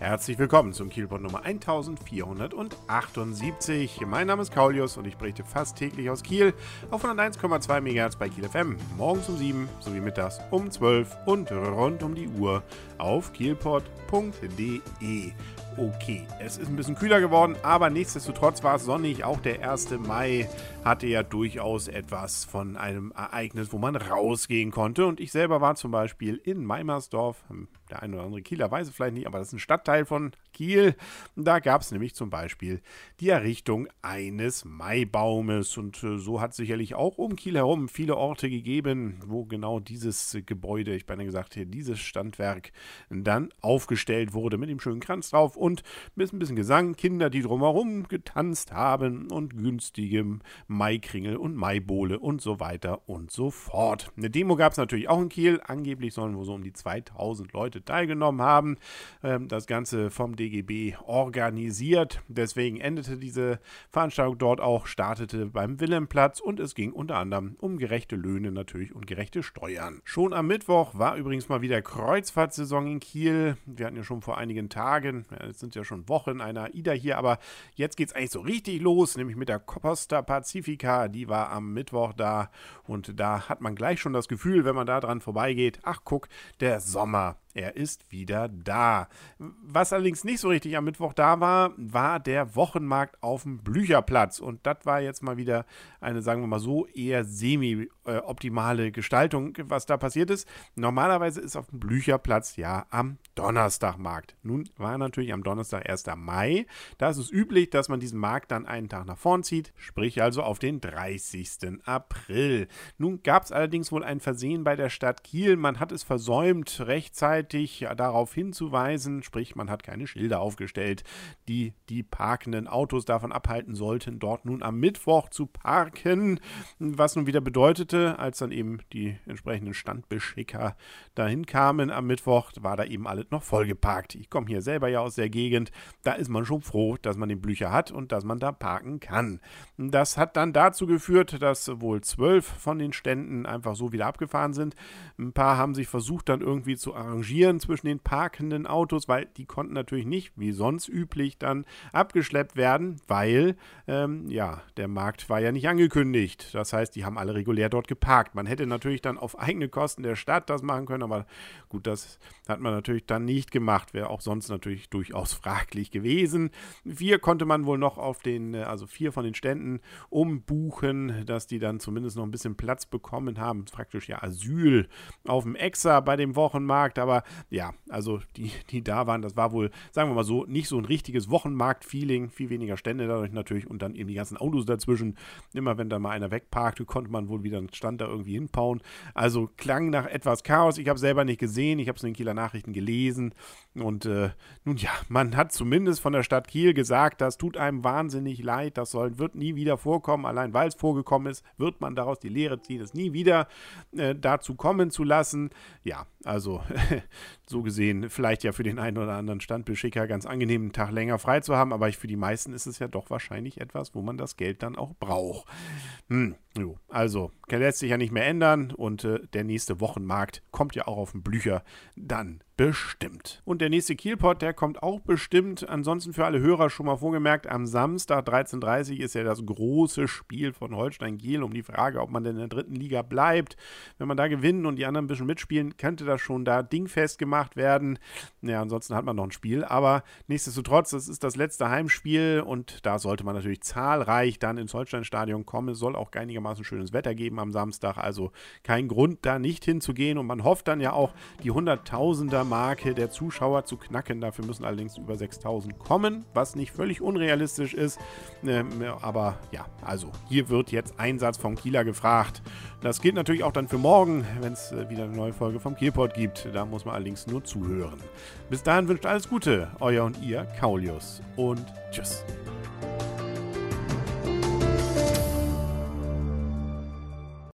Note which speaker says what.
Speaker 1: Herzlich willkommen zum Kielpot Nummer 1478. Mein Name ist Kaulius und ich berichte fast täglich aus Kiel auf 101,2 MHz bei Kiel FM. Morgens um 7 sowie mittags um 12 und rund um die Uhr auf kielpot.de. Okay, es ist ein bisschen kühler geworden, aber nichtsdestotrotz war es sonnig. Auch der 1. Mai hatte ja durchaus etwas von einem Ereignis, wo man rausgehen konnte. Und ich selber war zum Beispiel in Meimersdorf. Der eine oder andere Kieler weiß es vielleicht nicht, aber das ist ein Stadtteil von Kiel. Da gab es nämlich zum Beispiel die Errichtung eines Maibaumes. Und äh, so hat es sicherlich auch um Kiel herum viele Orte gegeben, wo genau dieses Gebäude, ich meine gesagt, hier dieses Standwerk dann aufgestellt wurde mit dem schönen Kranz drauf und mit ein bisschen Gesang, Kinder, die drumherum getanzt haben und günstigem Maikringel und Maibohle und so weiter und so fort. Eine Demo gab es natürlich auch in Kiel. Angeblich sollen wohl so um die 2000 Leute teilgenommen haben. Ähm, das Ganze vom DGB organisiert. Deswegen endete diese Veranstaltung dort auch, startete beim Wilhelmplatz und es ging unter anderem um gerechte Löhne natürlich und gerechte Steuern. Schon am Mittwoch war übrigens mal wieder Kreuzfahrtsaison in Kiel. Wir hatten ja schon vor einigen Tagen, es sind ja schon Wochen einer AIDA hier, aber jetzt geht es eigentlich so richtig los, nämlich mit der Costa Pazifik Pacifica, die war am Mittwoch da und da hat man gleich schon das Gefühl, wenn man da dran vorbeigeht, ach guck, der Sommer er ist wieder da. Was allerdings nicht so richtig am Mittwoch da war, war der Wochenmarkt auf dem Blücherplatz. Und das war jetzt mal wieder eine, sagen wir mal so, eher semi-optimale Gestaltung, was da passiert ist. Normalerweise ist auf dem Blücherplatz ja am Donnerstagmarkt. Nun war natürlich am Donnerstag 1. Mai. Da ist es üblich, dass man diesen Markt dann einen Tag nach vorn zieht, sprich also auf den 30. April. Nun gab es allerdings wohl ein Versehen bei der Stadt Kiel. Man hat es versäumt, rechtzeitig rechtzeitig darauf hinzuweisen, sprich man hat keine Schilder aufgestellt, die die parkenden Autos davon abhalten sollten, dort nun am Mittwoch zu parken, was nun wieder bedeutete, als dann eben die entsprechenden Standbeschicker dahin kamen am Mittwoch, war da eben alles noch vollgeparkt. Ich komme hier selber ja aus der Gegend, da ist man schon froh, dass man den Blücher hat und dass man da parken kann. Das hat dann dazu geführt, dass wohl zwölf von den Ständen einfach so wieder abgefahren sind. Ein paar haben sich versucht dann irgendwie zu arrangieren, Rangieren zwischen den parkenden Autos, weil die konnten natürlich nicht, wie sonst üblich, dann abgeschleppt werden, weil, ähm, ja, der Markt war ja nicht angekündigt. Das heißt, die haben alle regulär dort geparkt. Man hätte natürlich dann auf eigene Kosten der Stadt das machen können, aber gut, das hat man natürlich dann nicht gemacht. Wäre auch sonst natürlich durchaus fraglich gewesen. Vier konnte man wohl noch auf den, äh, also vier von den Ständen umbuchen, dass die dann zumindest noch ein bisschen Platz bekommen haben. Praktisch ja Asyl auf dem Exa bei dem Wochenmarkt, aber ja, also die, die da waren, das war wohl, sagen wir mal so, nicht so ein richtiges Wochenmarkt-Feeling. Viel weniger Stände dadurch natürlich und dann eben die ganzen Autos dazwischen. Immer wenn da mal einer wegparkte, konnte man wohl wieder einen Stand da irgendwie hinpauen. Also klang nach etwas Chaos. Ich habe selber nicht gesehen, ich habe es in den Kieler Nachrichten gelesen. Und äh, nun ja, man hat zumindest von der Stadt Kiel gesagt, das tut einem wahnsinnig leid, das soll, wird nie wieder vorkommen. Allein weil es vorgekommen ist, wird man daraus die Lehre ziehen, es nie wieder äh, dazu kommen zu lassen. Ja, also so gesehen vielleicht ja für den einen oder anderen Standbeschicker ganz angenehm, einen Tag länger frei zu haben, aber für die meisten ist es ja doch wahrscheinlich etwas, wo man das Geld dann auch braucht. Hm, jo, also lässt sich ja nicht mehr ändern und äh, der nächste Wochenmarkt kommt ja auch auf den Blücher dann bestimmt. Und der nächste Kielpot, der kommt auch bestimmt. Ansonsten für alle Hörer schon mal vorgemerkt, am Samstag 13.30 Uhr ist ja das große Spiel von Holstein Kiel um die Frage, ob man denn in der dritten Liga bleibt. Wenn man da gewinnt und die anderen ein bisschen mitspielen, könnte das schon da dingfest gemacht werden. Ja, ansonsten hat man noch ein Spiel. Aber nichtsdestotrotz, das ist das letzte Heimspiel und da sollte man natürlich zahlreich dann ins Holstein-Stadion kommen. Es soll auch einigermaßen schönes Wetter geben am Samstag. Also kein Grund, da nicht hinzugehen. Und man hofft dann ja auch, die Hunderttausender Marke der Zuschauer zu knacken. Dafür müssen allerdings über 6000 kommen, was nicht völlig unrealistisch ist. Ähm, aber ja, also hier wird jetzt Einsatz vom Kieler gefragt. Das gilt natürlich auch dann für morgen, wenn es äh, wieder eine neue Folge vom Kielport gibt. Da muss man allerdings nur zuhören. Bis dahin wünscht alles Gute, euer und ihr Kaulius und tschüss.